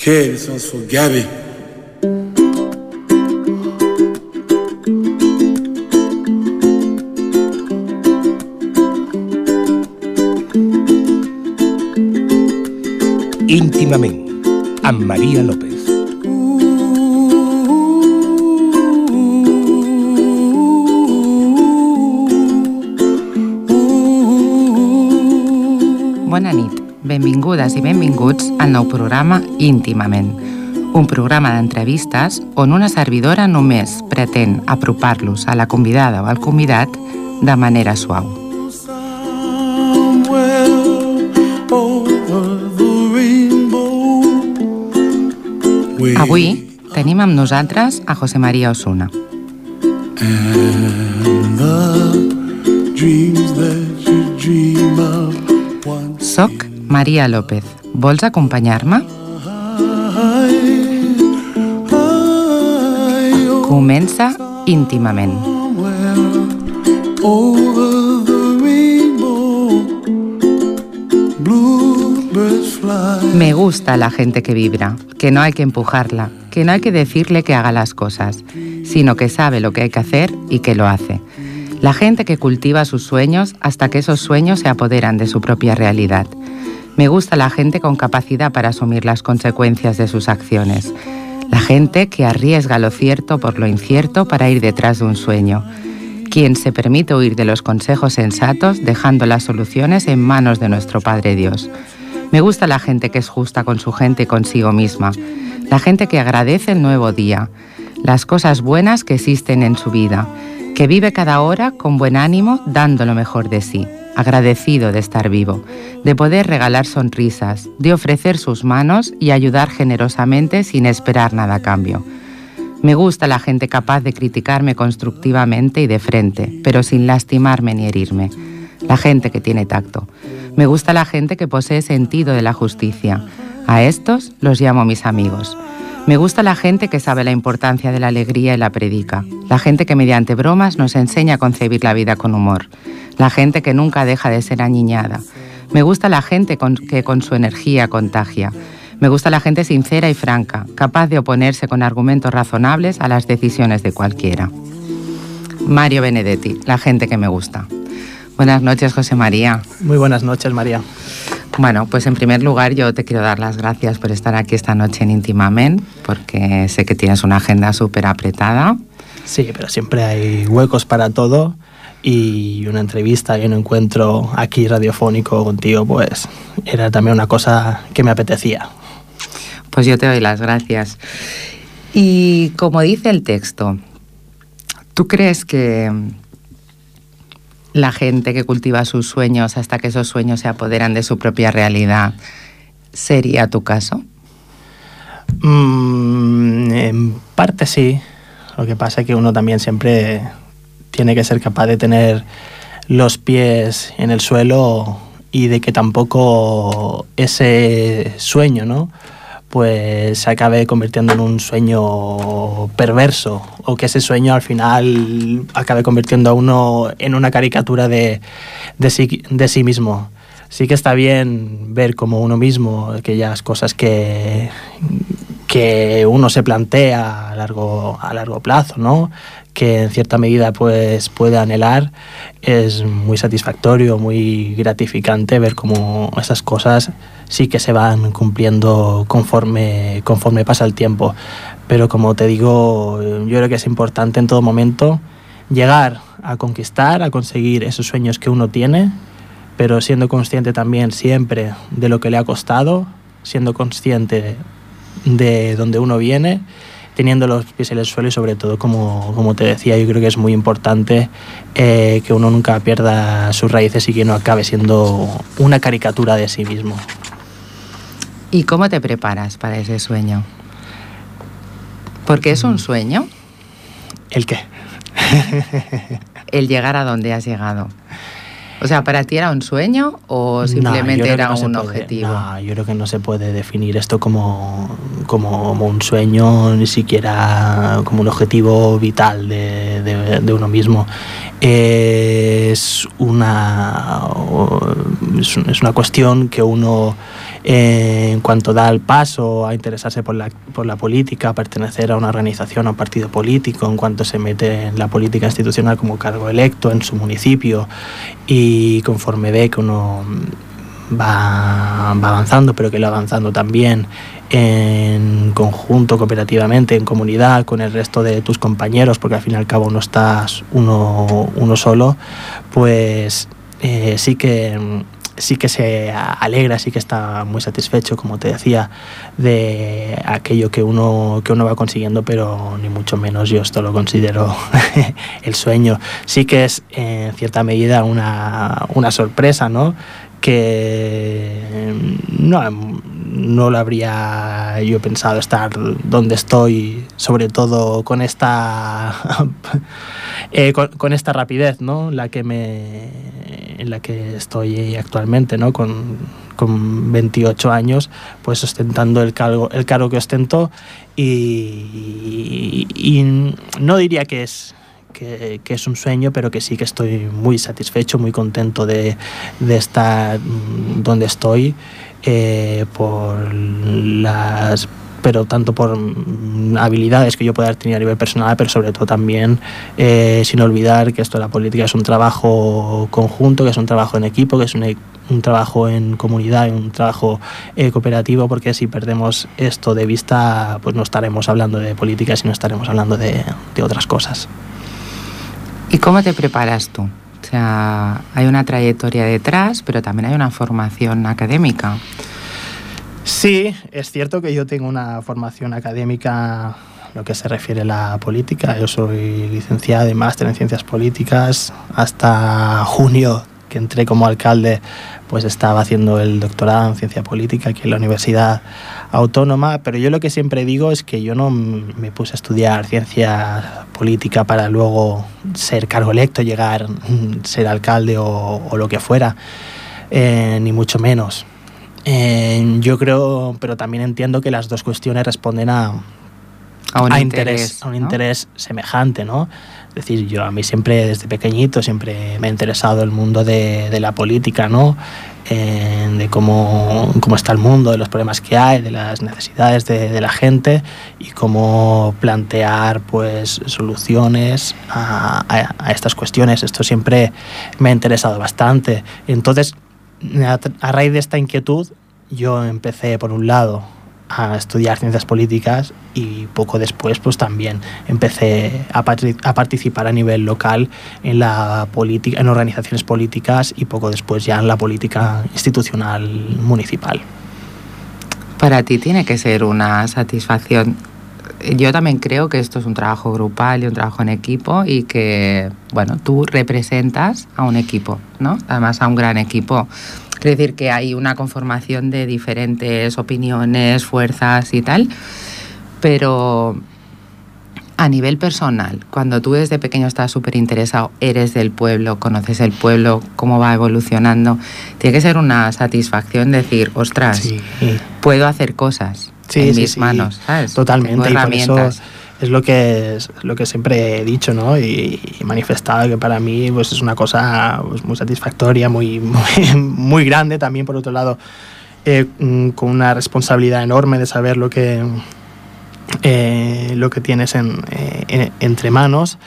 K, this one's for Gabby. íntimament, amb Maria López. Bona nit, benvingudes i benvinguts al nou programa Íntimament, un programa d'entrevistes on una servidora només pretén apropar-los a la convidada o al convidat de manera suau. Avui tenim amb nosaltres a José María Osuna. Soc Maria López. Vols acompanyar-me? Comença íntimament. Me gusta la gente que vibra, que no hay que empujarla, que no hay que decirle que haga las cosas, sino que sabe lo que hay que hacer y que lo hace. La gente que cultiva sus sueños hasta que esos sueños se apoderan de su propia realidad. Me gusta la gente con capacidad para asumir las consecuencias de sus acciones. La gente que arriesga lo cierto por lo incierto para ir detrás de un sueño. Quien se permite huir de los consejos sensatos dejando las soluciones en manos de nuestro Padre Dios. Me gusta la gente que es justa con su gente y consigo misma. La gente que agradece el nuevo día, las cosas buenas que existen en su vida, que vive cada hora con buen ánimo dando lo mejor de sí, agradecido de estar vivo, de poder regalar sonrisas, de ofrecer sus manos y ayudar generosamente sin esperar nada a cambio. Me gusta la gente capaz de criticarme constructivamente y de frente, pero sin lastimarme ni herirme. La gente que tiene tacto. Me gusta la gente que posee sentido de la justicia. A estos los llamo mis amigos. Me gusta la gente que sabe la importancia de la alegría y la predica. La gente que mediante bromas nos enseña a concebir la vida con humor. La gente que nunca deja de ser añiñada. Me gusta la gente que con su energía contagia. Me gusta la gente sincera y franca, capaz de oponerse con argumentos razonables a las decisiones de cualquiera. Mario Benedetti, la gente que me gusta. Buenas noches, José María. Muy buenas noches, María. Bueno, pues en primer lugar yo te quiero dar las gracias por estar aquí esta noche en Intimamen, porque sé que tienes una agenda súper apretada. Sí, pero siempre hay huecos para todo y una entrevista y un encuentro aquí radiofónico contigo, pues era también una cosa que me apetecía. Pues yo te doy las gracias. Y como dice el texto, ¿tú crees que la gente que cultiva sus sueños hasta que esos sueños se apoderan de su propia realidad sería tu caso? Mm, en parte sí. Lo que pasa es que uno también siempre tiene que ser capaz de tener los pies en el suelo y de que tampoco ese sueño, ¿no? Pues se acabe convirtiendo en un sueño perverso o que ese sueño al final acabe convirtiendo a uno en una caricatura de, de, sí, de sí mismo. Sí que está bien ver como uno mismo aquellas cosas que, que uno se plantea a largo, a largo plazo, ¿no? Que en cierta medida pues, puede anhelar, es muy satisfactorio, muy gratificante ver cómo esas cosas sí que se van cumpliendo conforme, conforme pasa el tiempo. Pero como te digo, yo creo que es importante en todo momento llegar a conquistar, a conseguir esos sueños que uno tiene, pero siendo consciente también siempre de lo que le ha costado, siendo consciente de donde uno viene, teniendo los pies en el suelo y sobre todo, como, como te decía, yo creo que es muy importante eh, que uno nunca pierda sus raíces y que no acabe siendo una caricatura de sí mismo. ¿Y cómo te preparas para ese sueño? Porque es un sueño. ¿El qué? el llegar a donde has llegado. O sea, ¿para ti era un sueño o simplemente no, era no un puede, objetivo? No, yo creo que no se puede definir esto como, como, como un sueño, ni siquiera como un objetivo vital de, de, de uno mismo. Es una, es una cuestión que uno eh, en cuanto da el paso a interesarse por la, por la política, a pertenecer a una organización o un partido político, en cuanto se mete en la política institucional como cargo electo en su municipio y conforme ve que uno va, va avanzando, pero que lo avanzando también en conjunto, cooperativamente, en comunidad, con el resto de tus compañeros, porque al fin y al cabo no estás uno, uno solo, pues eh, sí que sí que se alegra, sí que está muy satisfecho, como te decía, de aquello que uno, que uno va consiguiendo, pero ni mucho menos yo esto lo considero el sueño. Sí que es en cierta medida una, una sorpresa, ¿no? que no, no lo habría yo pensado estar donde estoy, sobre todo con esta eh, con, esta rapidez, ¿no? La que me en la que estoy actualmente, ¿no? Con, con 28 años, pues ostentando el cargo, el cargo que ostento y, y no diría que es que, es un sueño, pero que sí que estoy muy satisfecho, muy contento de, de estar mm, donde estoy, eh, por las pero tanto por mm, habilidades que yo pueda tener a nivel personal, pero sobre todo también eh, sin olvidar que esto de la política es un trabajo conjunto, que es un trabajo en equipo, que es un, un trabajo en comunidad, un trabajo eh, cooperativo, porque si perdemos esto de vista, pues no estaremos hablando de política, sino estaremos hablando de, de otras cosas. ¿Y cómo te preparas tú? O sea, hay una trayectoria detrás, pero también hay una formación académica. Sí, es cierto que yo tengo una formación académica lo que se refiere a la política. Yo soy licenciado y máster en ciencias políticas. Hasta junio, que entré como alcalde, pues estaba haciendo el doctorado en ciencia política aquí en la Universidad Autónoma, pero yo lo que siempre digo es que yo no me puse a estudiar ciencia política para luego ser cargo electo, llegar, ser alcalde o, lo que fuera, eh, ni mucho menos. Eh, yo creo, pero también entiendo que las dos cuestiones responden a, a un, interés, a un interés semejante, ¿no? Es decir, yo a mí siempre, desde pequeñito, siempre me ha interesado el mundo de, de la política, ¿no? de cómo, cómo, está el mundo, de los problemas que hay, de las necesidades de, de la gente y cómo plantear pues, soluciones a, a, a, estas cuestiones. Esto siempre me ha interesado bastante. Entonces, a, raíz de esta inquietud, yo empecé, por un lado, a estudiar ciencias políticas y poco después pues también empecé a, a, participar a nivel local en la política en organizaciones políticas y poco después ya en la política institucional municipal. Para ti tiene que ser una satisfacción. Yo también creo que esto es un trabajo grupal y un trabajo en equipo y que, bueno, tú representas a un equipo, ¿no? Además a un gran equipo es decir, que hay una conformación de diferentes opiniones, fuerzas y tal, pero a nivel personal, cuando tú desde pequeño estás súper interesado, eres del pueblo, conoces el pueblo, cómo va evolucionando, tiene que ser una satisfacción decir, ostras, sí. puedo hacer cosas sí, en sí, mis manos, ¿sabes? Totalmente, Tengo herramientas. Y por eso es lo que es lo que siempre he dicho ¿no? y, y manifestado que para mí pues, es una cosa pues, muy satisfactoria, muy, muy, muy, grande también por otro lado, eh, con una responsabilidad enorme de saber lo que, eh, lo que tienes en, eh, en, entre manos.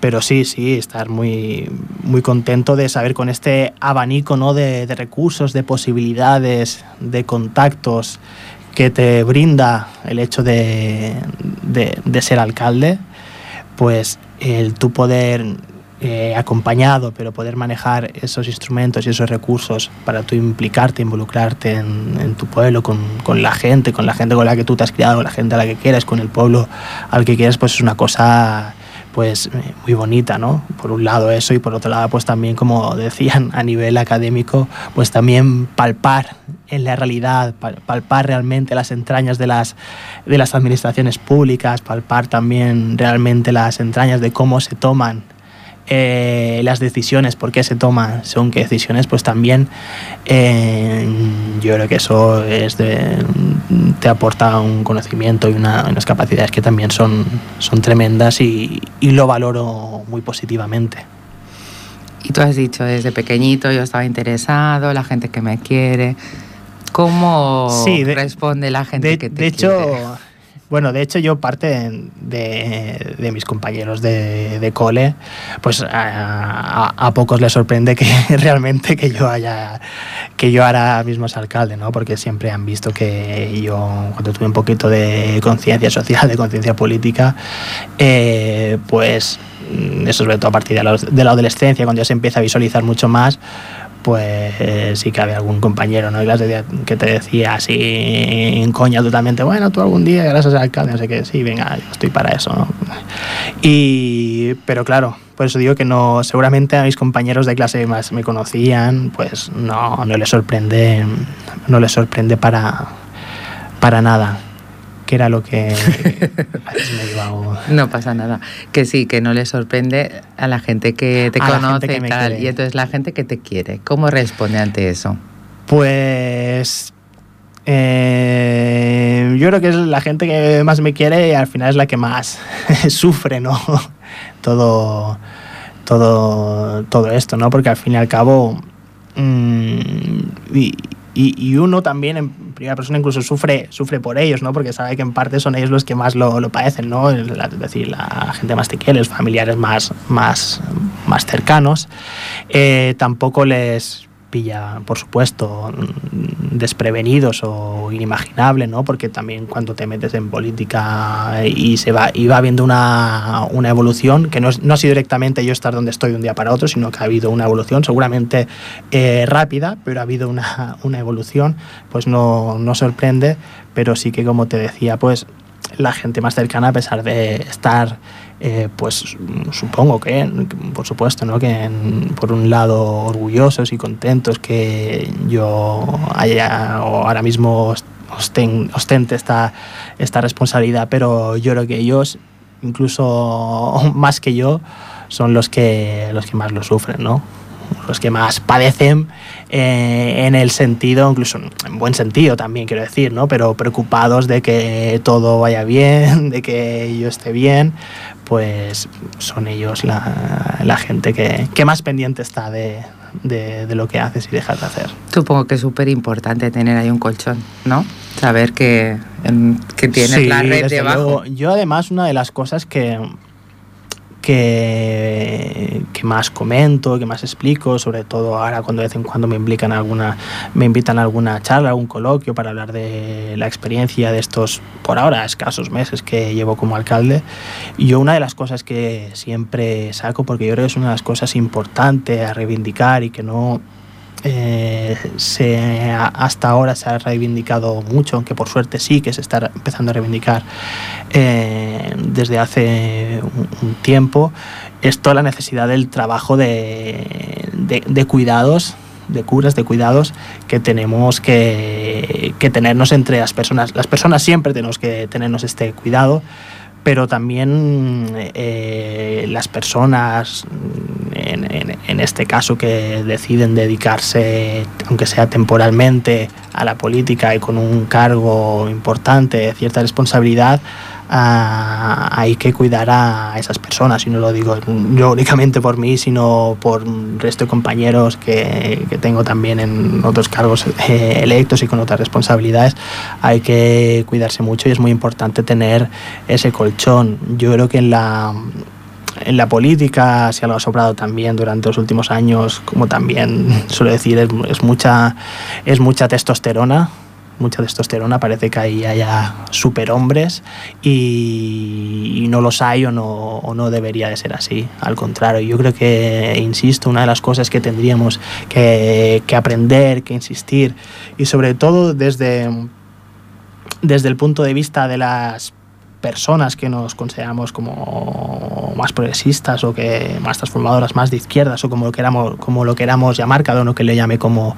Pero sí, sí, estar muy, muy contento de saber con este abanico ¿no? de, de recursos, de posibilidades, de contactos, que te brinda el hecho de, de, ser alcalde, pues el tu poder eh, acompañado, pero poder manejar esos instrumentos y esos recursos para tú implicarte, involucrarte en, tu pueblo, con, con, la gente, con la gente con la que tú te has criado, con la gente a la que quieres, con el pueblo al que quieres, pues es una cosa pues muy bonita, ¿no? Por un lado eso y por otro lado pues también como decían a nivel académico pues también palpar en la realidad, palpar realmente las entrañas de las, de las administraciones públicas, palpar también realmente las entrañas de cómo se toman eh, las decisiones, por qué se toman según qué decisiones, pues también eh, yo creo que eso es de, te aporta un conocimiento y una, unas capacidades que también son, son tremendas y, y lo valoro muy positivamente. Y tú has dicho, desde pequeñito yo estaba interesado, la gente que me quiere. ¿Cómo responde la gente que te De hecho, bueno, de hecho yo parte de, mis compañeros de, cole, pues a, pocos les sorprende que realmente que yo haya, que yo ahora mismo sea alcalde, ¿no? Porque siempre han visto que yo, cuando tuve un poquito de conciencia social, de conciencia política, eh, pues mm, eso sobre todo a partir de la, de la adolescencia, cuando ya se empieza a visualizar mucho más, pues sí que había algún compañero ¿no? que te decía así en coña totalmente, bueno, tú algún día gracias al alcalde, no sé qué, sí, venga, yo estoy para eso. Y, pero claro, por eso digo que no, seguramente a mis compañeros de clase más me conocían, pues no, no les sorprende, no les sorprende para, para nada que era lo que No pasa nada. Que sí, que no le sorprende a la gente que te conoce y tal. Y entonces la gente que te quiere, ¿cómo responde ante eso? Pues eh, yo creo que es la gente que más me quiere y al final es la que más sufre, ¿no? todo, todo, todo esto, ¿no? Porque al fin y al cabo mm, y, uno también en primera persona incluso sufre, sufre por ellos, ¿no? Porque sabe que en parte son ellos los que más lo, lo padecen, ¿no? Es decir, la gente más te quiere, los familiares más, más, más cercanos. Eh, tampoco les pilla, por supuesto, desprevenidos o inimaginable, ¿no? Porque también cuando te metes en política y se va y va habiendo una, una evolución, que no, no, ha sido directamente yo estar donde estoy de un día para otro, sino que ha habido una evolución, seguramente eh, rápida, pero ha habido una, una evolución, pues no, no sorprende, pero sí que como te decía, pues la gente más cercana, a pesar de estar eh, pues supongo que, por supuesto, ¿no? que por un lado orgullosos y contentos que yo haya o ahora mismo ostente esta, esta responsabilidad, pero yo creo que ellos, incluso más que yo, son los que, los que más lo sufren, ¿no? los que más padecen eh, en el sentido, incluso en buen sentido también quiero decir, ¿no? pero preocupados de que todo vaya bien, de que yo esté bien, pues son ellos la, gente que, que, más pendiente está de, de, lo que haces y dejas de hacer. Supongo que es súper importante tener ahí un colchón, ¿no? Saber que, que tienes la red debajo. Yo además una de las cosas que que, más comento, que más explico, sobre todo ahora cuando de vez en cuando me invitan alguna, me invitan a alguna charla, algún coloquio para hablar de la experiencia de estos, por ahora, escasos meses que llevo como alcalde. Y yo una de las cosas que siempre saco, porque yo creo que es una de las cosas importantes a reivindicar y que no eh, se, hasta ahora se ha reivindicado mucho, aunque por suerte sí que se está empezando a reivindicar eh, desde hace un, tiempo, es toda la necesidad del trabajo de, de, cuidados de curas, de cuidados que tenemos que, que, tenernos entre las personas. Las personas siempre tenemos que tenernos este cuidado, pero también eh, las personas, en, este caso, que deciden dedicarse, aunque sea temporalmente, a la política y con un cargo importante, cierta responsabilidad, hay que cuidar a esas personas. Y no lo digo yo únicamente por mí, sino por el resto de compañeros que, que tengo también en otros cargos eh, electos y con otras responsabilidades. Hay que cuidarse mucho y es muy importante tener ese colchón. Yo creo que en la en la política se ha sobrado también durante los últimos años, como también suelo decir, es, mucha, es mucha testosterona mucha testosterona, parece que ahí haya superhombres y, y no los hay o no, o no debería de ser así. Al contrario, yo creo que, insisto, una de las cosas que tendríamos que, que aprender, que insistir y sobre todo desde, desde el punto de vista de las personas que nos consideramos como más progresistas o que más transformadoras, más de izquierdas o como lo queramos, como lo queramos llamar, cada uno que le llame como,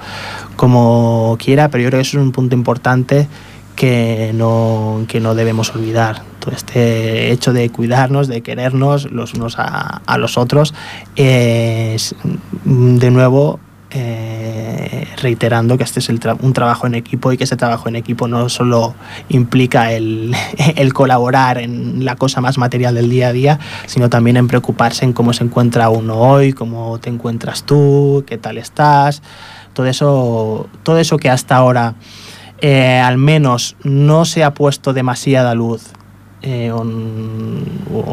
como quiera, pero yo creo que eso es un punto importante que no, que no debemos olvidar. Todo este hecho de cuidarnos, de querernos los unos a, los otros, de nuevo eh, reiterando que este es un trabajo en equipo y que ese trabajo en equipo no solo implica el, colaborar en la cosa más material del día a día, sino también en preocuparse en cómo se encuentra uno hoy, cómo te encuentras tú, qué tal estás, todo eso, todo eso que hasta ahora eh, al menos no se ha puesto demasiada luz eh, o,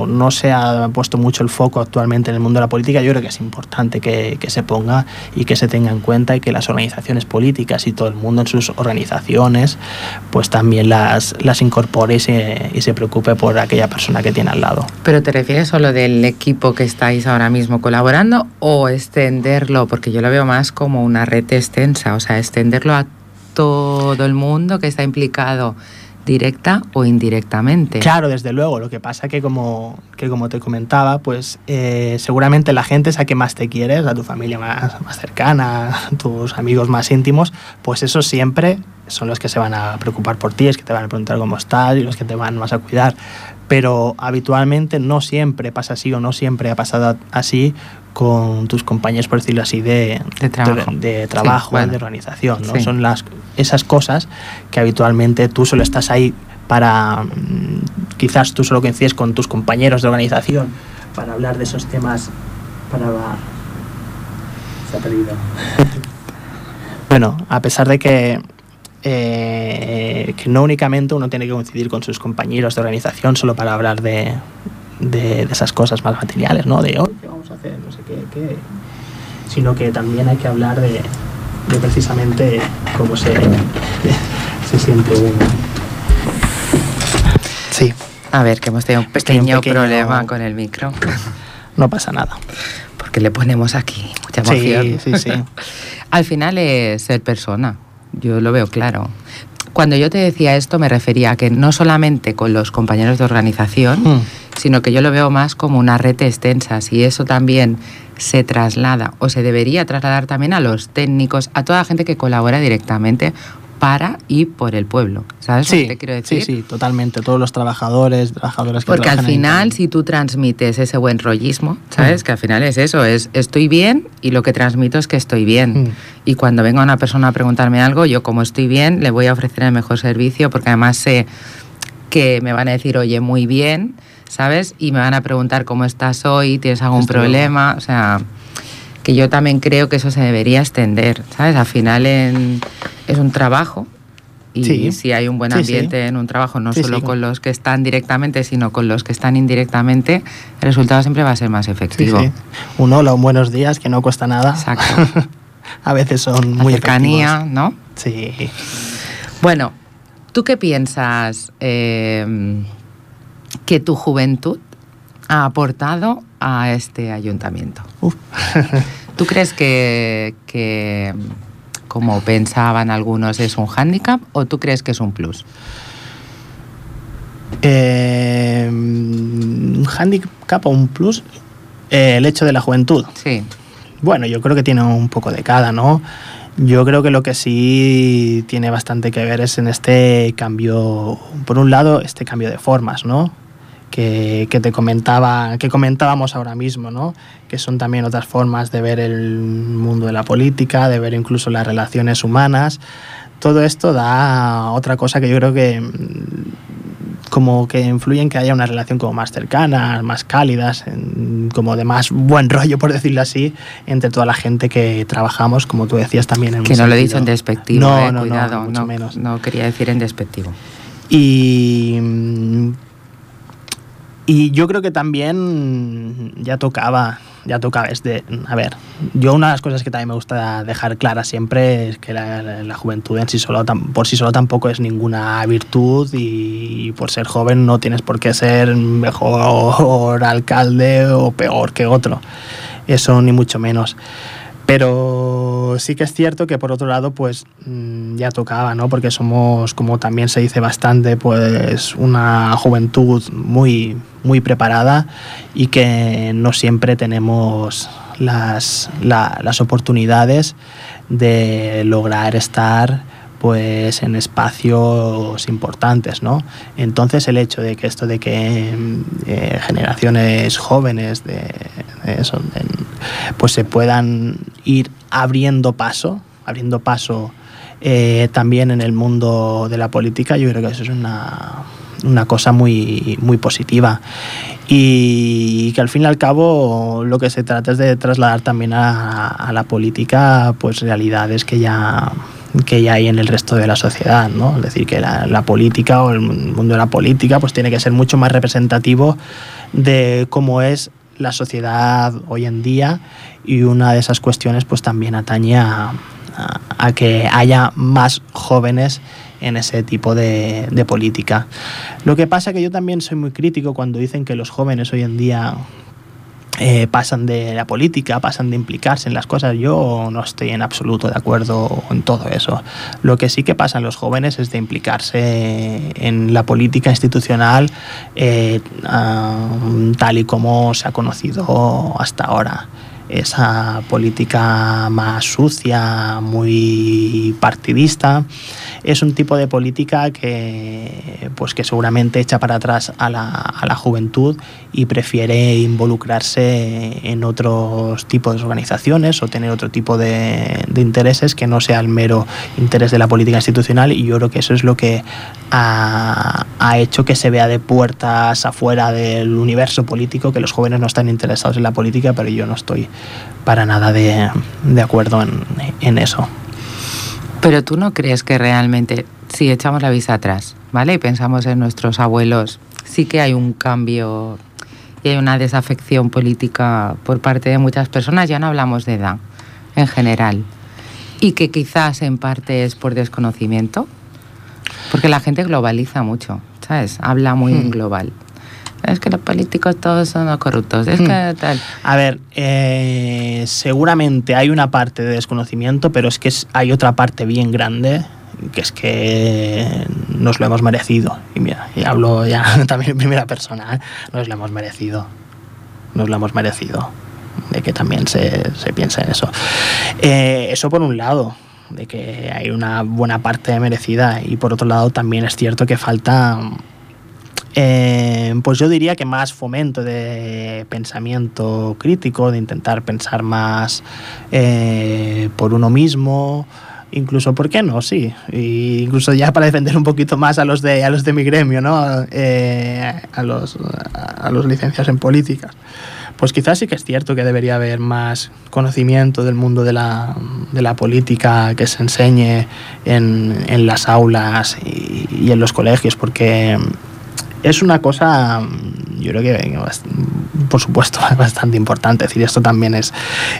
no se ha puesto mucho el foco actualmente en el mundo de la política, yo creo que es importante que, se ponga y que se tenga en cuenta y que las organizaciones políticas y todo el mundo en sus organizaciones pues también las, las incorpore y se, y se preocupe por aquella persona que tiene al lado. ¿Pero te refieres solo del equipo que estáis ahora mismo colaborando o extenderlo? Porque yo lo veo más como una red extensa, o sea, extenderlo a todo el mundo que está implicado directa o indirectamente. Claro, desde luego. Lo que pasa que como, que como te comentaba, pues eh, seguramente la gente es a que más te quieres, a tu familia más, más cercana, a tus amigos más íntimos, pues eso siempre son los que se van a preocupar por ti, es que te van a preguntar cómo estás y los que te van más a cuidar. Pero habitualmente no siempre pasa así o no siempre ha pasado así con tus compañeros, por decirlo así, de, de trabajo, de, trabajo de organización. ¿no? Son las, esas cosas que habitualmente tú solo estás ahí para, mm, quizás tú solo coincides con tus compañeros de organización para hablar de esos temas, para... Se ha perdido. bueno, a pesar de que eh, que no únicamente uno tiene que coincidir con sus compañeros de organización solo para hablar de, de, esas cosas más materiales, ¿no? De, hoy ¿qué vamos a hacer? No sé qué, qué. Sino que también hay que hablar de, de precisamente cómo se, se siente uno. Sí. A ver, que hemos tenido un pequeño, problema con el micro. No pasa nada. Porque le ponemos aquí mucha emoción. Sí, sí, sí. Al final es ser persona. Yo lo veo claro. Cuando yo te decía esto me refería a que no solamente con los compañeros de organización, mm sino que yo lo veo más como una red extensa. Si eso también se traslada o se debería trasladar también a los técnicos, a toda la gente que colabora directamente para y por el pueblo. ¿Sabes sí, lo que te quiero decir? Sí, sí, totalmente. Todos los trabajadores, trabajadoras que Porque al final, si tú transmites ese buen rollismo, ¿sabes? Mm. Que al final es eso, es estoy bien y lo que transmito es que estoy bien. Mm. Y cuando venga una persona a preguntarme algo, yo como estoy bien, le voy a ofrecer el mejor servicio porque además sé que me van a decir, oye, muy bien, ¿sabes? Y me van a preguntar cómo estás hoy, tienes algún problema, o sea, que yo también creo que eso se debería extender, ¿sabes? Al final es un trabajo y si hay un buen ambiente en un trabajo, no solo con los que están directamente, sino con los que están indirectamente, el resultado siempre va a ser más efectivo. Un hola, un buenos días, que no cuesta nada. Exacto. a veces son muy cercanía, ¿no? Sí. Bueno, ¿tú qué piensas? Eh, que tu juventud ha aportado a este ayuntamiento? ¿Tú crees que, como pensaban algunos, es un hándicap o tú crees que es un plus? Eh, un hándicap o un plus, eh, el hecho de la juventud. Sí. Bueno, yo creo que tiene un poco de cada, ¿no? Yo creo que lo que sí tiene bastante que ver es en este cambio, por un lado, este cambio de formas, ¿no? Que, te comentaba, que comentábamos ahora mismo, ¿no? que son también otras formas de ver el mundo de la política, de ver incluso las relaciones humanas. Todo esto da otra cosa que yo creo que como que influye en que haya una relación como más cercana, más cálidas, como de más buen rollo, por decirlo así, entre toda la gente que trabajamos, como tú decías también. En que no lo he dicho en despectivo, no, eh, no, cuidado, no, mucho menos. no quería decir en despectivo. Y y yo creo que también ya tocaba, ya tocaba, es de, a ver, yo una de las cosas que también me gusta dejar clara siempre es que la, juventud en sí solo, por sí solo tampoco es ninguna virtud y por ser joven no tienes por qué ser mejor alcalde o peor que otro, eso ni mucho menos. Pero sí que es cierto que por otro lado, pues mm, ya tocaba, ¿no? Porque somos, como también se dice bastante, pues una juventud muy, muy preparada y que no siempre tenemos las, las oportunidades de lograr estar pues en espacios importantes, ¿no? Entonces el hecho de que esto de que eh, generaciones jóvenes de, pues se puedan ir abriendo paso, abriendo paso eh, también en el mundo de la política, yo creo que eso es una, una cosa muy, muy positiva. y que al fin y al cabo lo que se trata es de trasladar también a, la política pues realidades que ya que ya hay en el resto de la sociedad, ¿no? Es decir, que la, política o el mundo de la política pues tiene que ser mucho más representativo de cómo es la sociedad hoy en día y una de esas cuestiones pues también atañe a, a, que haya más jóvenes en ese tipo de, de, política. Lo que pasa que yo también soy muy crítico cuando dicen que los jóvenes hoy en día eh, pasan de la política, pasan de implicarse en las cosas. Yo no estoy en absoluto de acuerdo en todo eso. Lo que sí que pasan los jóvenes es de implicarse en la política institucional eh, tal y como se ha conocido hasta ahora esa política más sucia, muy partidista. Es un tipo de política que, pues que seguramente echa para atrás a la, a la juventud y prefiere involucrarse en otros tipos de organizaciones o tener otro tipo de, intereses que no sea el mero interés de la política institucional y yo creo que eso es lo que ha, ha hecho que se vea de puertas afuera del universo político, que los jóvenes no están interesados en la política, pero yo no estoy para nada de, de acuerdo en, en, eso. Pero tú no crees que realmente, si echamos la vista atrás, ¿vale? Y pensamos en nuestros abuelos, sí que hay un cambio y hay una desafección política por parte de muchas personas, ya no hablamos de edad en general, y que quizás en parte es por desconocimiento, porque la gente globaliza mucho, ¿sabes? Habla muy hmm. global es que los políticos todos son corruptos, es que hmm. tal. A ver, eh, seguramente hay una parte de desconocimiento, pero es que hay otra parte bien grande que es que nos lo hemos merecido. Y mira, y hablo ya también en primera persona, ¿eh? nos lo hemos merecido. Nos lo hemos merecido. De que también se, se piensa en eso. Eh, eso por un lado, de que hay una buena parte merecida. Y por otro lado, también es cierto que falta eh, pues yo diría que más fomento de pensamiento crítico, de intentar pensar más eh, por uno mismo, incluso, ¿por qué no? Sí, incluso ya para defender un poquito más a los de, a los de mi gremio, ¿no? Eh, a, los, a los licenciados en políticas. Pues quizás sí que es cierto que debería haber más conocimiento del mundo de la, de la política que se enseñe en, en las aulas y, y en los colegios, porque es una cosa, yo creo que, por supuesto, bastante importante. Es decir, esto también es,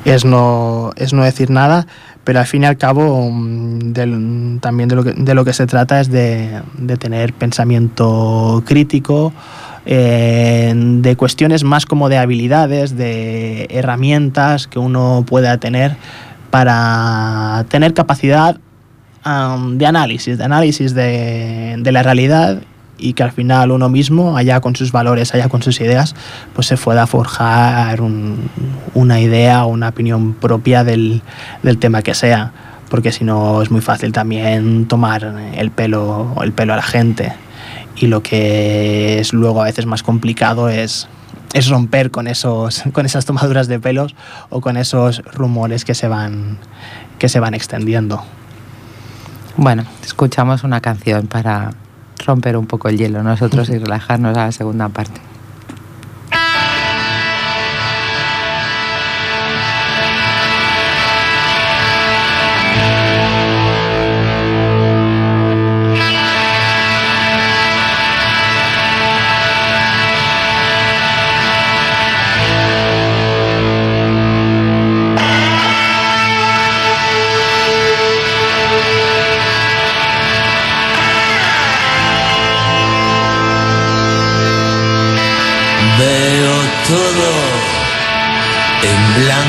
es, no, es no decir nada, pero al fin y al cabo mm, también de lo, que, de lo que se trata es de, de tener pensamiento crítico, eh, de cuestiones más como de habilidades, de herramientas que uno pueda tener para tener capacidad de análisis, de análisis de la realidad y que al final uno mismo, allá con sus valores, allá con sus ideas, pues se pueda forjar un, una idea o una opinión propia del, del, tema que sea, porque si no es muy fácil también tomar el pelo, el pelo a la gente y lo que es luego a veces más complicado es es romper con esos con esas tomaduras de pelos o con esos rumores que se van que se van extendiendo. Bueno, escuchamos una canción para romper un poco el hielo nosotros y relajarnos a la segunda parte.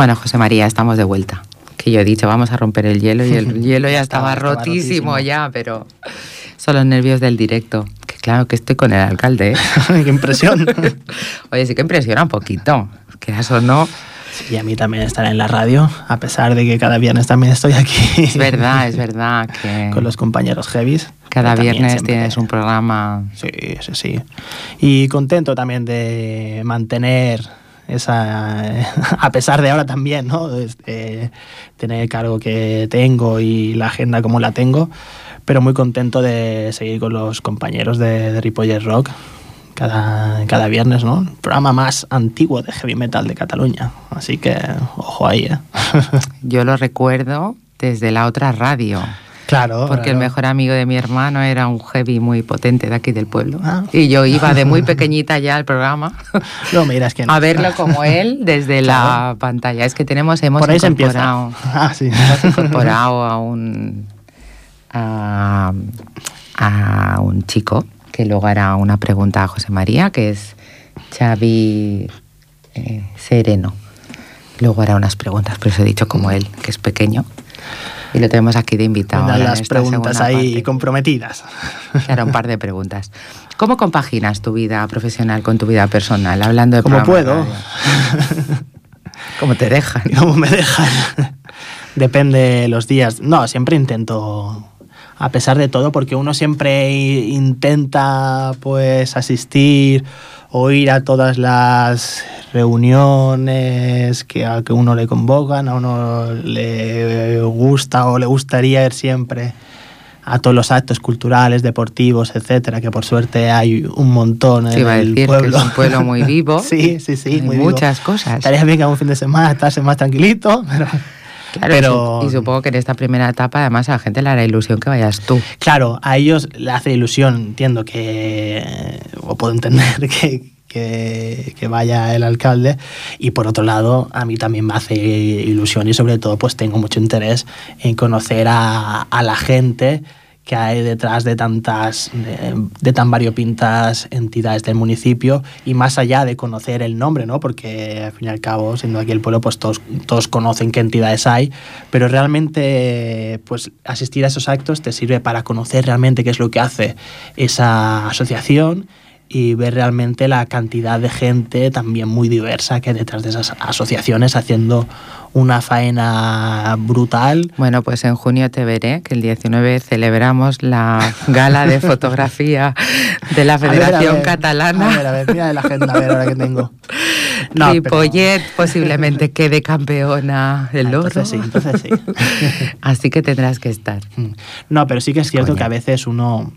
Bueno, José María, estamos de vuelta. Que yo he dicho, vamos a romper el hielo y el hielo ya estaba, Estaba- estaba rotísimo, ya, pero son los nervios del directo. Que claro que estoy con el alcalde. ¿eh? ¡Qué impresión! Oye, sí que impresiona un poquito. Que eso no. y a mí también estar en la radio, a pesar de que cada viernes también estoy aquí. Es verdad, es verdad que Con los compañeros heavies. cada viernes tienes un programa. Sí, sí, sí. Y contento también de mantener esa, a pesar de ahora también, ¿no? Este, tener el cargo que tengo y la agenda como la tengo, pero muy contento de seguir con los compañeros de, de Ripollet Rock cada, cada viernes, ¿no? El programa más antiguo de heavy metal de Cataluña. Así que, ojo ahí, ¿eh? Yo lo recuerdo desde la otra radio. Claro. Porque el mejor amigo de mi hermano era un heavy muy potente de aquí del pueblo. Ah. Y yo iba de muy pequeñita ya al programa No me dirás que no. a verlo como él desde la pantalla. Es que tenemos, hemos Por ahí se incorporado, Ah, sí. hemos incorporado a un a, a un chico que luego hará una pregunta a José María, que es Xavi eh, Sereno. Luego hará unas preguntas, por eso he dicho como él, que es pequeño. Y lo tenemos aquí de invitado. Las preguntas ahí parte. comprometidas. Claro, un par de preguntas. ¿Cómo compaginas tu vida profesional con tu vida personal? Hablando de de puedo. ¿Cómo te dejan? ¿Cómo me dejan? Depende los días. No, siempre intento, a pesar de todo, porque uno siempre intenta pues asistir o ir a todas las reuniones que a que uno le convocan, a uno le gusta o le gustaría ir siempre a todos los actos culturales, deportivos, etcétera, que por suerte hay un montón en Te iba a el decir que pueblo. es un pueblo muy vivo. sí, sí, sí, Hay muy vivo. muchas cosas. Estaría bien que un fin de semana estarse más tranquilito, pero... Claro, pero- y sup- y supongo que en esta primera etapa además a la gente le hará ilusión que vayas tú. Claro, a ellos le hace ilusión, entiendo que, o puedo entender que, que, que vaya el alcalde, y por otro lado, a mí también me hace ilusión y sobre todo pues tengo mucho interés en conocer a, a la gente que hay detrás de tantas, de, tan variopintas entidades del municipio y más allá de conocer el nombre, ¿no? Porque al fin y al cabo, siendo aquí el pueblo, pues todos, todos conocen qué entidades hay, pero realmente pues asistir a esos actos te sirve para conocer realmente qué es lo que hace esa asociación y ver realmente la cantidad de gente también muy diversa que hay detrás de esas asociaciones haciendo una faena brutal. Bueno, pues en junio te veré, que el 19 celebramos la gala de fotografía de la A ver, a Federación ver, Catalana. A ver, a ver, mira la agenda, a ver ahora que tengo. No, pero- Ripollet posiblemente quede campeona del Ah, oro. entonces sí, entonces sí. Así que tendrás que estar. Mm. No, pero sí que es cierto que a veces uno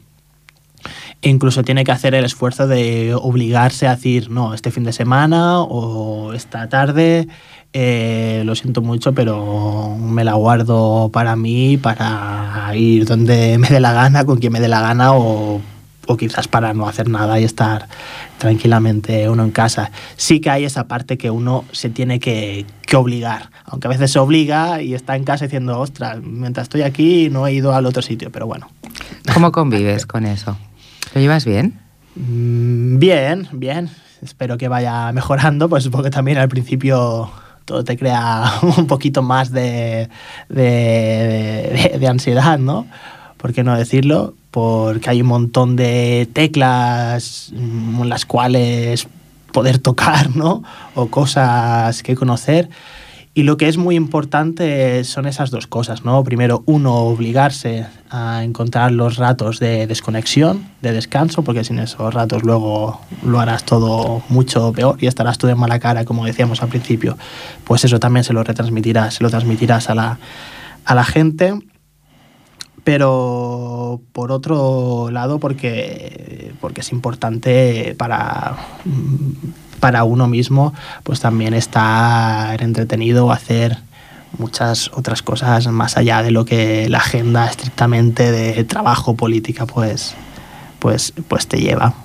incluso tiene que hacer el esfuerzo de obligarse a decir, no, este fin de semana o esta tarde, eh, lo siento mucho, pero me la guardo para mí, para ir donde me dé la gana, con quien me dé la gana o o quizás para no hacer nada y estar tranquilamente uno en casa. Sí que hay esa parte que uno se tiene que, que obligar, aunque a veces se obliga y está en casa diciendo, ostras, mientras estoy aquí no he ido al otro sitio, pero bueno. ¿Cómo convives con eso? ¿Lo llevas bien? Mm, Bien, bien. Espero que vaya mejorando, pues porque también al principio todo te crea un poquito más de, de, de- de ansiedad, ¿no? ¿Por qué no decirlo? Porque hay un montón de teclas mm, las cuales poder tocar, ¿no? O cosas que conocer. Y lo que es muy importante son esas dos cosas, ¿no? Primero, uno, obligarse a encontrar los ratos de desconexión, de descanso, porque sin esos ratos luego lo harás todo mucho peor y estarás tú de mala cara, como decíamos al principio. Pues eso también se lo retransmitirás, se lo transmitirás a la, a la gente. Pero por otro lado, porque, porque es importante para, para uno mismo, pues también estar entretenido, hacer muchas otras cosas más allá de lo que la agenda estrictamente de trabajo política pues, pues, pues te lleva.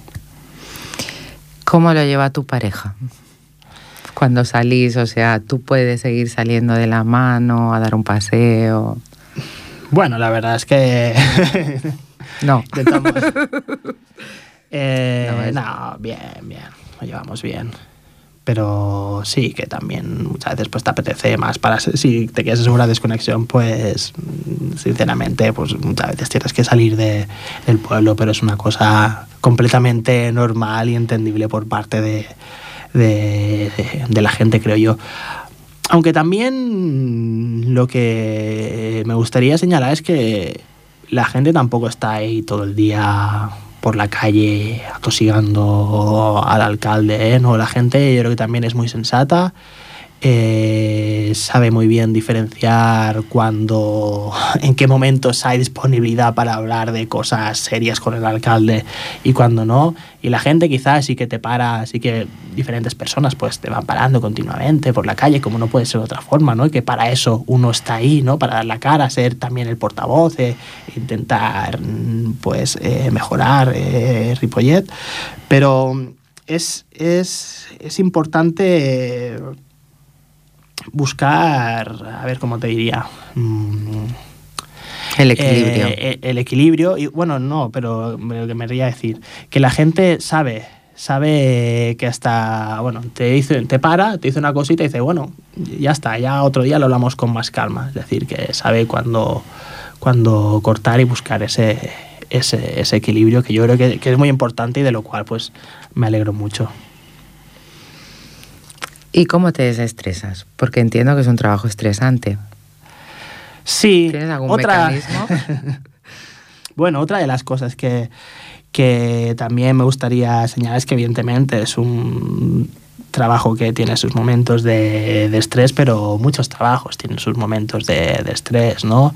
¿Cómo lo lleva tu pareja? Cuando salís, o sea, tú puedes seguir saliendo de la mano a dar un paseo. Bueno, la verdad es que No. intentamos. Eh, No, es- no, bien, bien, lo llevamos bien. Pero sí, que también muchas veces pues te apetece más para si te quieres asegurar desconexión, pues sinceramente, pues muchas veces tienes que salir de, del pueblo, pero es una cosa completamente normal y entendible por parte de, de- de la gente, creo yo. Aunque también lo que me gustaría señalar es que la gente tampoco está ahí todo el día por la calle atosigando al alcalde, ¿eh? No, la gente yo creo que también es muy sensata, eh, sabe muy bien diferenciar cuando, en qué momentos hay disponibilidad para hablar de cosas serias con el alcalde y cuando no. Y la gente quizás sí que te para, sí que diferentes personas pues te van parando continuamente por la calle, como no puede ser de otra forma, ¿no? Y que para eso uno está ahí, ¿no? Para dar la cara, ser también el portavoz, eh, intentar mm, pues eh, mejorar eh, Ripollet. Pero es, es, es importante buscar, a ver cómo te diría, mm, El equilibrio. eh, el equilibrio, y bueno, no, pero lo que me quería decir, que la gente sabe, sabe que hasta, bueno, te dice, te para, te dice una cosita y dice, bueno, ya está, ya otro día lo hablamos con más calma. Es decir, que sabe cuándo cuando cortar y buscar ese, ese, ese equilibrio que yo creo que, que es muy importante y de lo cual pues me alegro mucho. ¿Y cómo te desestresas? Porque entiendo que es un trabajo estresante. Sí, ¿Tienes algún otra, mecanismo? Bueno, otra de las cosas que, que también me gustaría señalar es que evidentemente es un trabajo que tiene sus momentos de, de estrés, pero muchos trabajos tienen sus momentos de, de estrés, ¿no?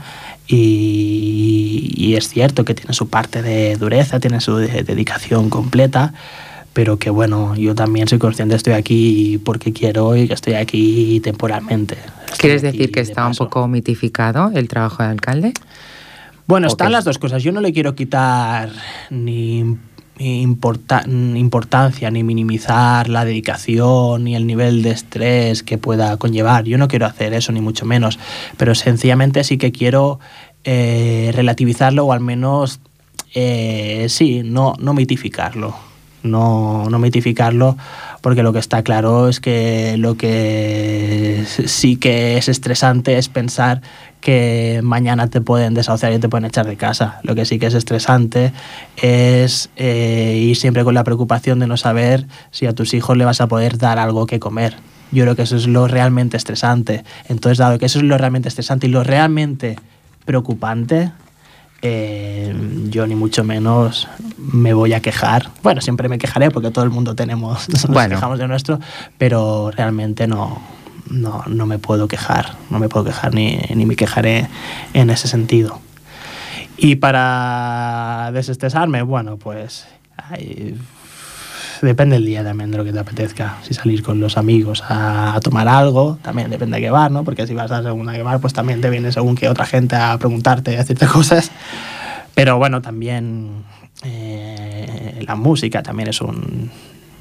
Y, y es cierto que tiene su parte de dureza, tiene su de- dedicación completa, pero que bueno, yo también soy consciente, estoy aquí porque quiero y que estoy aquí temporalmente. Estoy ¿Quieres aquí decir que de está un poco mitificado el trabajo de alcalde? Bueno, están las dos cosas. Yo no le quiero quitar ni importa- importancia ni minimizar la dedicación ni el nivel de estrés que pueda conllevar. Yo no quiero hacer eso, ni mucho menos. Pero sencillamente sí que quiero eh, relativizarlo o al menos, eh, sí, no, no mitificarlo. No, no mitificarlo porque lo que está claro es que lo que sí que es estresante es pensar que mañana te pueden desahuciar y te pueden echar de casa. Lo que sí que es estresante es eh, ir siempre con la preocupación de no saber si a tus hijos le vas a poder dar algo que comer. Yo creo que eso es lo realmente estresante. Entonces, dado que eso es lo realmente estresante y lo realmente preocupante, eh, yo ni mucho menos me voy a quejar. Bueno, siempre me quejaré porque todo el mundo tenemos, nos Bueno. quejamos de nuestro, pero realmente no, no, no me puedo quejar, no me puedo quejar ni, ni me quejaré en ese sentido. Y para desestresarme, bueno, pues depende el día también de lo que te apetezca. Si salir con los amigos a, a tomar algo, también depende de qué bar, ¿no? Porque si vas a según a qué bar, pues también te viene según que otra gente a preguntarte, a decirte cosas. Pero bueno, también Eh, la música también es un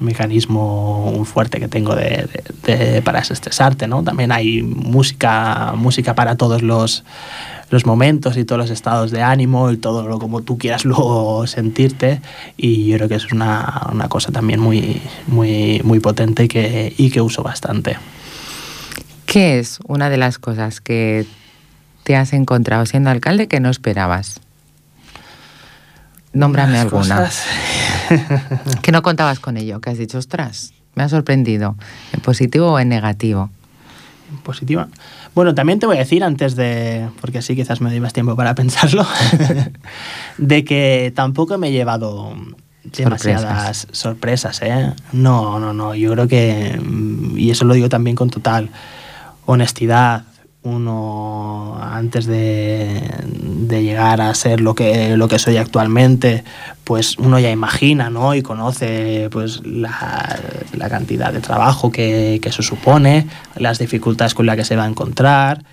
mecanismo fuerte que tengo de, de- de- para estresarte, ¿no? También hay música, música para todos los, los momentos y todos los estados de ánimo y todo lo como tú quieras luego sentirte y yo creo que es una, una cosa también muy, muy, muy potente y que, y que uso bastante. ¿Qué es una de las cosas que te has encontrado siendo alcalde que no esperabas? Nómbrame alguna. Que no contabas con ello, que has dicho, ostras, me ha sorprendido, en positivo o en negativo. positiva. Bueno, también te voy a decir antes de, porque así quizás me doy más tiempo para pensarlo, de que tampoco me he llevado demasiadas sorpresas, ¿eh? No, no, no, yo creo que, y eso lo digo también con total honestidad, uno antes de, de llegar a ser lo que, lo que soy actualmente, pues uno ya imagina ¿no? y conoce pues, la, la cantidad de trabajo que, que eso supone, las dificultades con las que se va a encontrar,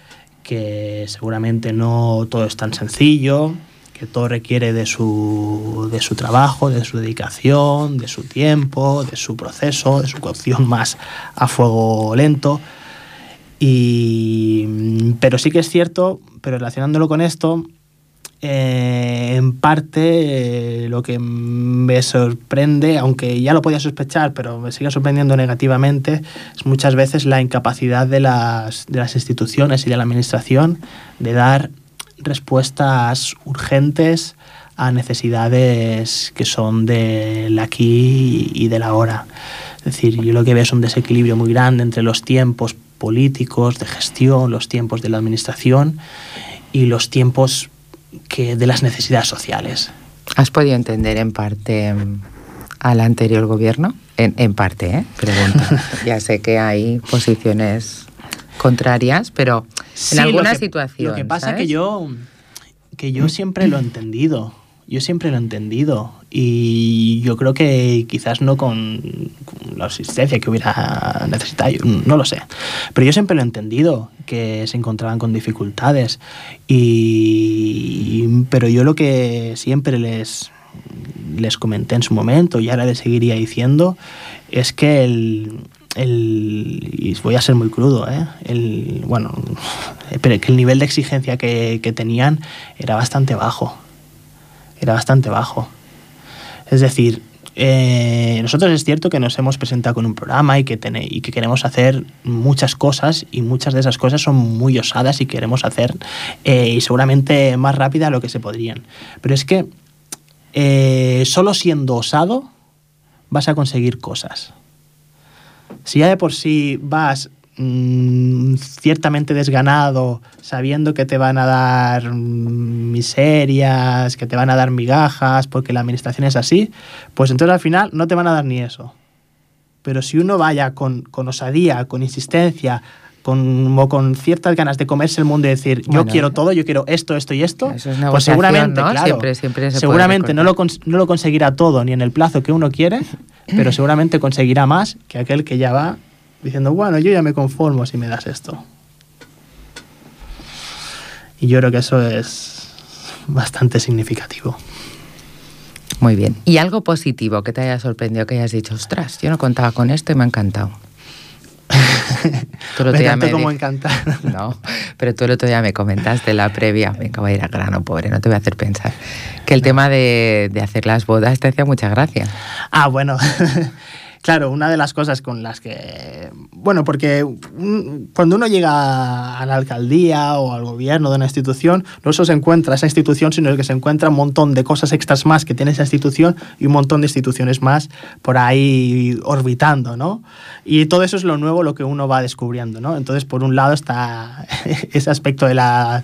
que seguramente no todo es tan sencillo, que todo requiere de su, de su trabajo, de su dedicación, de su tiempo, de su proceso, de su cocción más a fuego lento. Y, pero sí que es cierto, pero relacionándolo con esto, eh, en parte eh, lo que me sorprende, aunque ya lo podía sospechar, pero me sigue sorprendiendo negativamente, es muchas veces la incapacidad de las, de las instituciones y de la administración de dar respuestas urgentes a necesidades que son del aquí y del ahora. Es decir, yo lo que veo es un desequilibrio muy grande entre los tiempos políticos de gestión, los tiempos de la administración y los tiempos que de las necesidades sociales. ¿Has podido entender en parte mm, al anterior gobierno? En, en parte, ¿eh? Pregunto. ya sé que hay posiciones contrarias, pero en Sí, lo alguna que- situación. Lo que pasa ¿sabes? que yo que yo siempre lo he entendido. Yo siempre lo he entendido. Y yo creo que quizás no con, la asistencia que hubiera necesitado, no lo sé. Pero yo siempre lo he entendido, que se encontraban con dificultades. Y, pero yo lo que siempre les, les comenté en su momento y ahora les seguiría diciendo es que el, el- y voy a ser muy crudo, ¿eh? el, bueno, pero que el nivel de exigencia que, que tenían era bastante bajo. Era bastante bajo. Es decir, eh, nosotros es cierto que nos hemos presentado con un programa y que, y que queremos hacer muchas cosas y muchas de esas cosas son muy osadas y queremos hacer eh, y seguramente más rápida de lo que se podrían. Pero es que eh, solo siendo osado vas a conseguir cosas. Si ya de por sí vas mm, ciertamente desganado, sabiendo que te van a dar mm, miserias, que te van a dar migajas, porque la administración es así, pues entonces al final no te van a dar ni eso. Pero si uno vaya con, con osadía, con insistencia, con, o con ciertas ganas de comerse el mundo y decir, yo Bueno, quiero todo, yo quiero esto, esto y esto, es pues seguramente, ¿no? claro, Siempre- siempre se puede seguramente no lo, no lo conseguirá todo ni en el plazo que uno quiere, pero seguramente conseguirá más que aquel que ya va diciendo, bueno, yo ya me conformo si me das esto. Y yo creo que eso es bastante significativo. Muy bien. ¿Y algo positivo que te haya sorprendido, que hayas dicho, ostras, yo no contaba con esto y me ha encantado? Tú otro Me me como encantar. No, pero tú el otro día me comentaste en la previa, venga, voy a ir al grano, pobre, no te voy a hacer pensar, que el tema de, de hacer las bodas te hacía mucha gracia. Ah, bueno. Claro, una de las cosas con las que... Bueno, porque cuando uno llega a la alcaldía o al gobierno de una institución, no solo se encuentra esa institución, sino que se encuentra un montón de cosas extras más que tiene esa institución y un montón de instituciones más por ahí orbitando, ¿no? Y todo eso es lo nuevo, lo que uno va descubriendo, ¿no? Entonces, por un lado está ese aspecto de, la,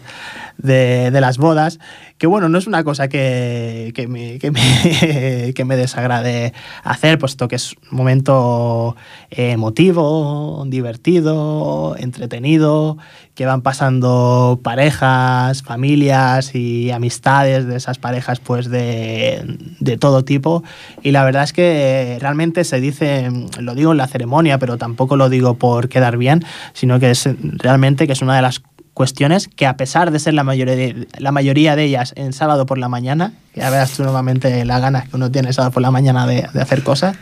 de, de las bodas, que bueno, no es una cosa que, que, me, que, me, que me desagrade hacer, puesto que es un momento eh, emotivo, divertido, entretenido, que van pasando parejas, familias y amistades de esas parejas pues de, de todo tipo. Y la verdad es que realmente se dice, lo digo en la ceremonia, pero tampoco lo digo por quedar bien, sino que es realmente que es una de las cuestiones que a pesar de ser la mayoría de, la mayoría de ellas en sábado por la mañana, ya veas tú normalmente las ganas que uno tiene sábado por la mañana de, de hacer cosas,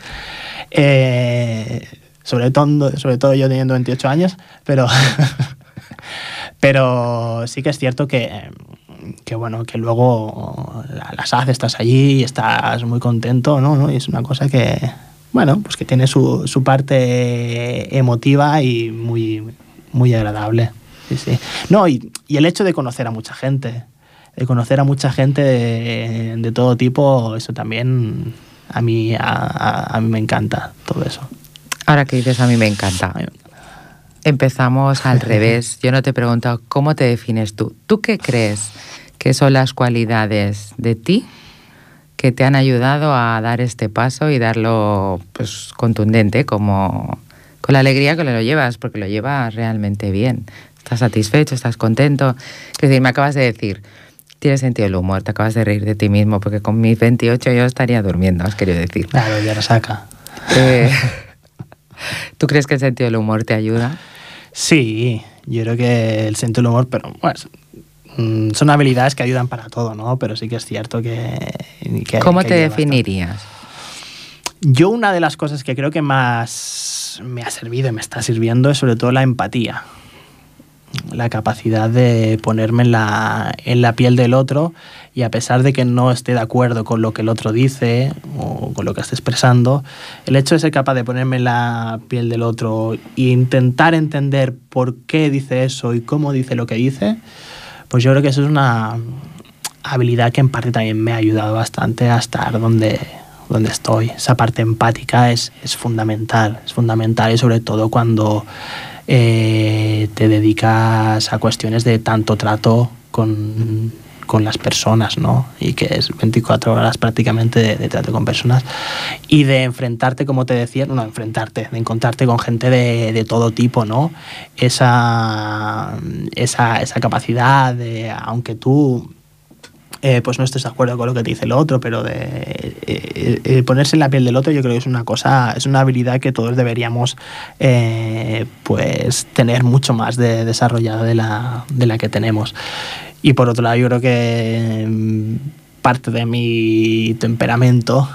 eh, sobre, todo, sobre todo yo teniendo 28 años, pero, pero sí que es cierto que, que bueno, que luego las haces, estás allí y estás muy contento, ¿no? ¿no? Y es una cosa que, bueno, pues que tiene su, su parte emotiva y muy, muy agradable. Sí, sí. No, y, y, el hecho de conocer a mucha gente, de conocer a mucha gente de, de todo tipo, eso también a mí, a, a, mí me encanta, todo eso. Ahora que dices a mí me encanta. Empezamos al revés. Yo no te he preguntado cómo te defines tú. ¿Tú qué crees que son las cualidades de ti que te han ayudado a dar este paso y darlo pues, contundente, como con la alegría que lo llevas, porque lo llevas realmente bien. Estás satisfecho, estás contento. Es decir, me acabas de decir, tienes sentido del humor, te acabas de reír de ti mismo, porque con mis 28 yo estaría durmiendo, has querido decir. Claro, ya lo saca. Eh, ¿Tú crees que el sentido del humor te ayuda? Sí, yo creo que el sentido del humor, pero bueno, mm, son habilidades que ayudan para todo, ¿no? Pero sí que es cierto que... que ¿Cómo que te definirías? bastante. Yo una de las cosas que creo que más me ha servido y me está sirviendo es sobre todo la empatía. La capacidad de ponerme en la, en la piel del otro y a pesar de que no esté de acuerdo con lo que el otro dice o con lo que esté expresando, el hecho de ser capaz de ponerme en la piel del otro e intentar entender por qué dice eso y cómo dice lo que dice, pues yo creo que eso es una habilidad que en parte también me ha ayudado bastante a estar donde, donde estoy. Esa parte empática es, es fundamental, es fundamental y sobre todo cuando eh, te dedicas a cuestiones de tanto trato con, con, las personas, ¿no? Y que es 24 horas prácticamente de, de, trato con personas y de enfrentarte, como te decía, no, enfrentarte, de encontrarte con gente de, de todo tipo, ¿no? Esa, esa, esa capacidad de, aunque tú eh, pues no estés de acuerdo con lo que te dice el otro, pero de eh, eh, ponerse en la piel del otro yo creo que es una cosa, es una habilidad que todos deberíamos pues tener mucho más de, desarrollada de la, de la que tenemos. Y por otro lado yo creo que mm, parte de mi temperamento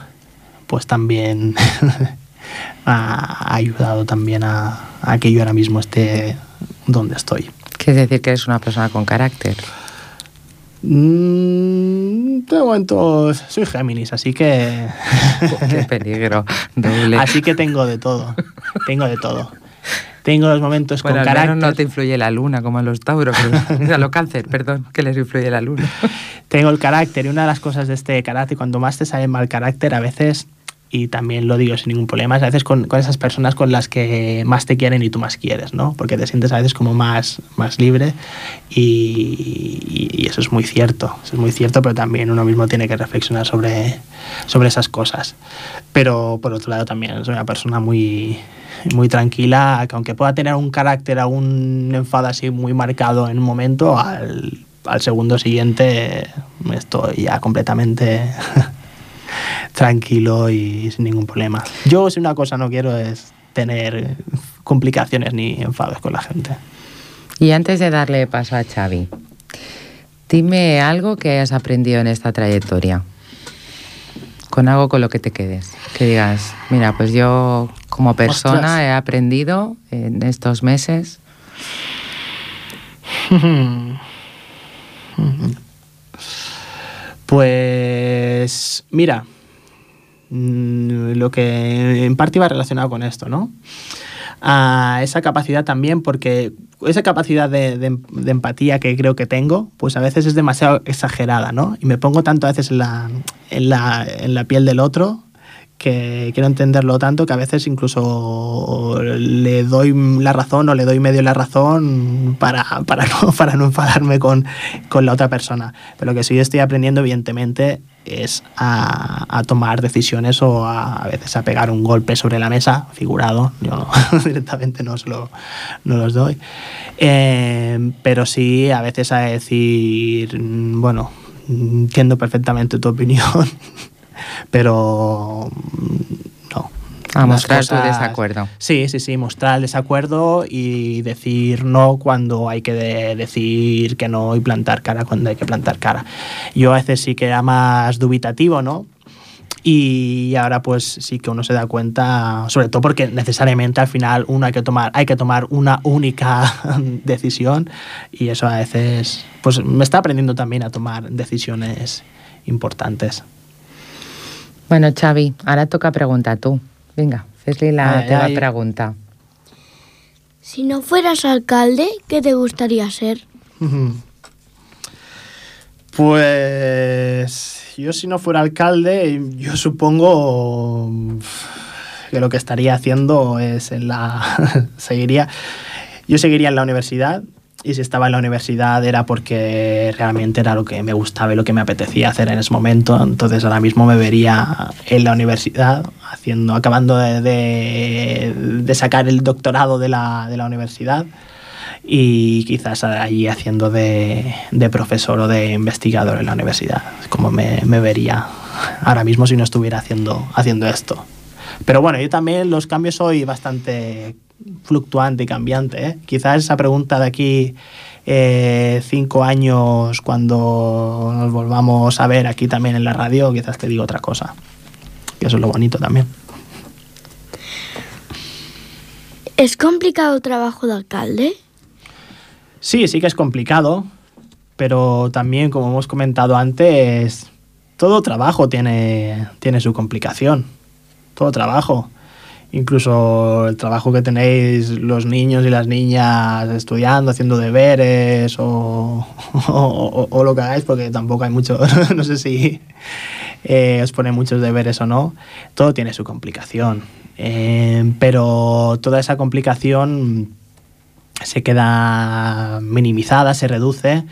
pues también ha ayudado también a, a que yo ahora mismo esté donde estoy. Quiere decir que eres una persona con carácter. Mm, de momento soy Géminis, así que. Qué peligro. Doble. Así que tengo de todo. Tengo de todo. Tengo los momentos bueno, con al carácter. no te influye la luna como a los tauros, a los cáncer, perdón, que les influye la luna. Tengo el carácter y una de las cosas de este carácter, cuando más te sale mal carácter, a veces y también lo digo sin ningún problema, es a veces con, con, esas personas con las que más te quieren y tú más quieres, ¿no? Porque te sientes a veces como más, más libre y, y, eso es muy cierto, eso es muy cierto, pero también uno mismo tiene que reflexionar sobre, sobre esas cosas. Pero por otro lado también soy una persona muy, muy tranquila, que aunque pueda tener un carácter, un enfado así muy marcado en un momento, al, al segundo siguiente estoy ya completamente tranquilo y sin ningún problema. Yo si una cosa no quiero es tener complicaciones ni enfados con la gente. Y antes de darle paso a Xavi, dime algo que hayas aprendido en esta trayectoria. Con algo con lo que te quedes. Que digas, mira, pues yo como persona Ostras. he aprendido en estos meses. Pues mira, lo que en parte iba relacionado con esto, ¿no? A esa capacidad también, porque esa capacidad de, de, de, empatía que creo que tengo, pues a veces es demasiado exagerada, ¿no? Y me pongo tanto a veces en la, en la, en la piel del otro que quiero entenderlo tanto que a veces incluso le doy la razón o le doy medio la razón para, para, no, para no enfadarme con, con la otra persona. Pero lo que sí estoy aprendiendo, evidentemente, es a, a, tomar decisiones o a, a, veces a pegar un golpe sobre la mesa, figurado, yo directamente no, lo, no los doy, eh, pero sí a veces a decir, bueno, entiendo perfectamente tu opinión, pero no, A las mostrar tu desacuerdo. Sí, sí, sí, mostrar el desacuerdo y decir no cuando hay que de- decir que no y plantar cara cuando hay que plantar cara. Yo a veces sí que era más dubitativo, ¿no? Y ahora pues sí que uno se da cuenta, sobre todo porque necesariamente al final uno hay que tomar, hay que tomar una única decisión y eso a veces pues me está aprendiendo también a tomar decisiones importantes. Bueno, Xavi, ahora toca preguntar tú. Venga, fes-li la Ai, teva ai. pregunta. Si no fueras alcalde, ¿qué te gustaría ser? Pues yo si no fuera alcalde, yo supongo que lo que estaría haciendo es en la seguiría yo seguiría en la universidad y si estaba en la universidad era porque realmente era lo que me gustaba y lo que me apetecía hacer en ese momento. Entonces ahora mismo me vería en la universidad haciendo, acabando de, de- de sacar el doctorado de la, de la universidad y quizás allí haciendo de, profesor o de investigador en la universidad, como me, me vería ahora mismo si no estuviera haciendo, haciendo esto. Pero bueno, yo también los cambios soy bastante fluctuante y cambiante. ¿eh? Quizás esa pregunta de aquí eh, cinco años, cuando nos volvamos a ver aquí también en la radio, quizás te digo otra cosa. Que eso es lo bonito también. ¿Es complicado el trabajo de alcalde? Sí, sí que es complicado, pero también, como hemos comentado antes, todo trabajo tiene, tiene su complicación. Todo trabajo. Incluso el trabajo que tenéis los niños y las niñas estudiando, haciendo deberes o, o- lo que hagáis, porque tampoco hay mucho, no sé si eh, os pone muchos deberes o no, todo tiene su complicación. Eh, pero toda esa complicación se queda minimizada, se reduce,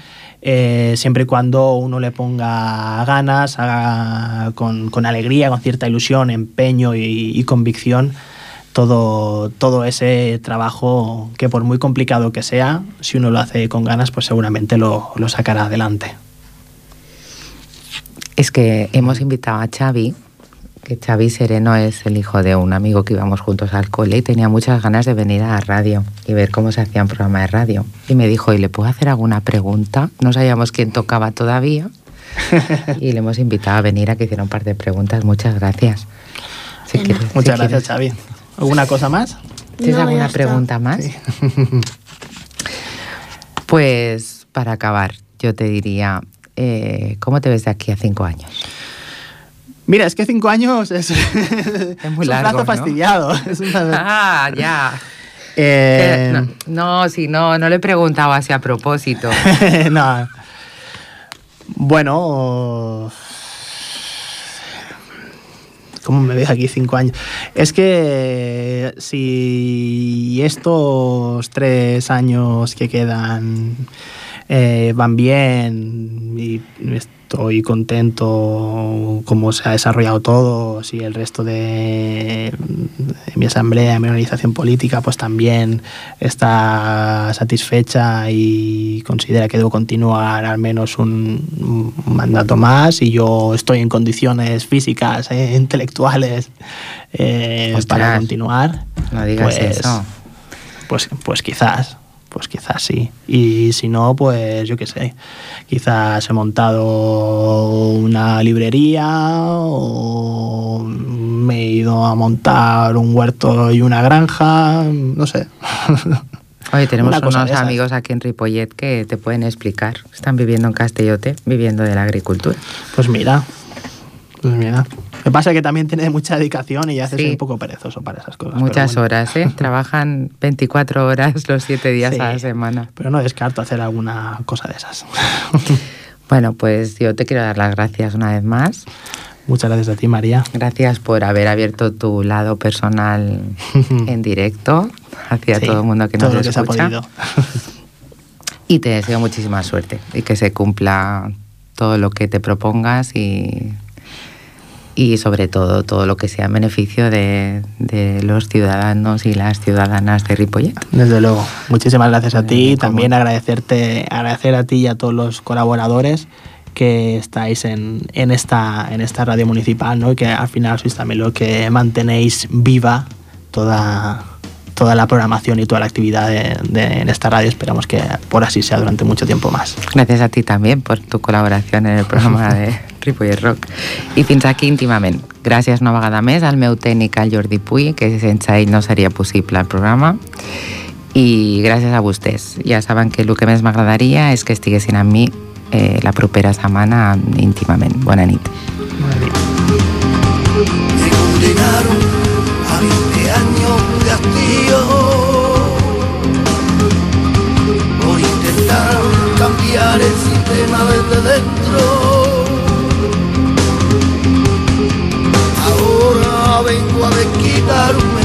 eh, siempre y cuando uno le ponga ganas, haga con, con alegría, con cierta ilusión, empeño y, y convicción todo, todo ese trabajo que por muy complicado que sea, si uno lo hace con ganas, pues seguramente lo, lo sacará adelante. Es que hemos invitado a Xavi, que Xavi Sereno es el hijo de un amigo que íbamos juntos al cole y tenía muchas ganas de venir a la radio y ver cómo se hacía un programa de radio. Y me dijo, ¿y le puedo hacer alguna pregunta? No sabíamos quién tocaba todavía. y le hemos invitado a venir a que hiciera un par de preguntas. Muchas gracias. Si quieres- si Muchas quieres- gracias, Xavi. ¿Alguna cosa más? ¿Tienes No, alguna está. pregunta más? Sí. Pues para acabar, yo te diría, eh, ¿cómo te ves de aquí a cinco años? Mira, es que cinco años es, muy es largo, un plazo ¿no? fastidiado. Es una- Ah, ya. Eh, Eh, no, no, sí, no, no le he preguntado así a propósito. no. Bueno. ¿Cómo me ves aquí cinco años? Es que si estos tres años que quedan eh, van bien y estoy contento cómo se ha desarrollado todo, si el resto de, mi asamblea, mi organización política, pues también está satisfecha y considera que debo continuar al menos un, un mandato más y yo estoy en condiciones físicas e intelectuales eh, Ostras. para continuar. No digas pues, eso. Pues, pues quizás, pues quizás sí. Y si no, pues yo qué sé. Quizás he montado una librería o me he ido a montar un huerto y una granja, no sé. Oye, tenemos Una unos amigos aquí en Ripollet que te pueden explicar. Están viviendo en Castellote, viviendo de la agricultura. Pues mira, pues mira. Me pasa que también tiene mucha dedicación y ya hace Sí. un poco perezoso para esas cosas. Muchas bueno. horas, ¿eh? Trabajan 24 horas los 7 días Sí. a la semana. Pero no descarto hacer alguna cosa de esas. Bueno, pues yo te quiero dar las gracias una vez más. Muchas gracias a ti, María. Gracias por haber abierto tu lado personal en directo hacia Sí, todo el mundo que todo nos lo que se ha escucha. podido. Y te deseo muchísima suerte y que se cumpla todo lo que te propongas y, y sobre todo todo lo que sea en beneficio de, de los ciudadanos y las ciudadanas de Ripollet. Desde luego. Muchísimas gracias a ti. También agradecerte, agradecer a ti y a todos los colaboradores que estáis en, en, esta, en esta radio municipal, ¿no? Y que al final sois también lo que mantenéis viva toda, toda la programación y toda la actividad de, de, en esta radio. Esperamos que por así sea durante mucho tiempo más. Gracias a ti también por tu colaboración en el programa de Ripollet Rock. I fins aquí íntimament. Gràcies una vegada més al meu tècnic, al Jordi Puy, que sense ell no seria possible el programa. I gràcies a vostès. Ja saben que el que més m'agradaria és que estiguessin amb mi eh, la propera setmana íntimament. Bona nit. Bona nit. El sistema desde dentro. Ahora vengo a desquitarme.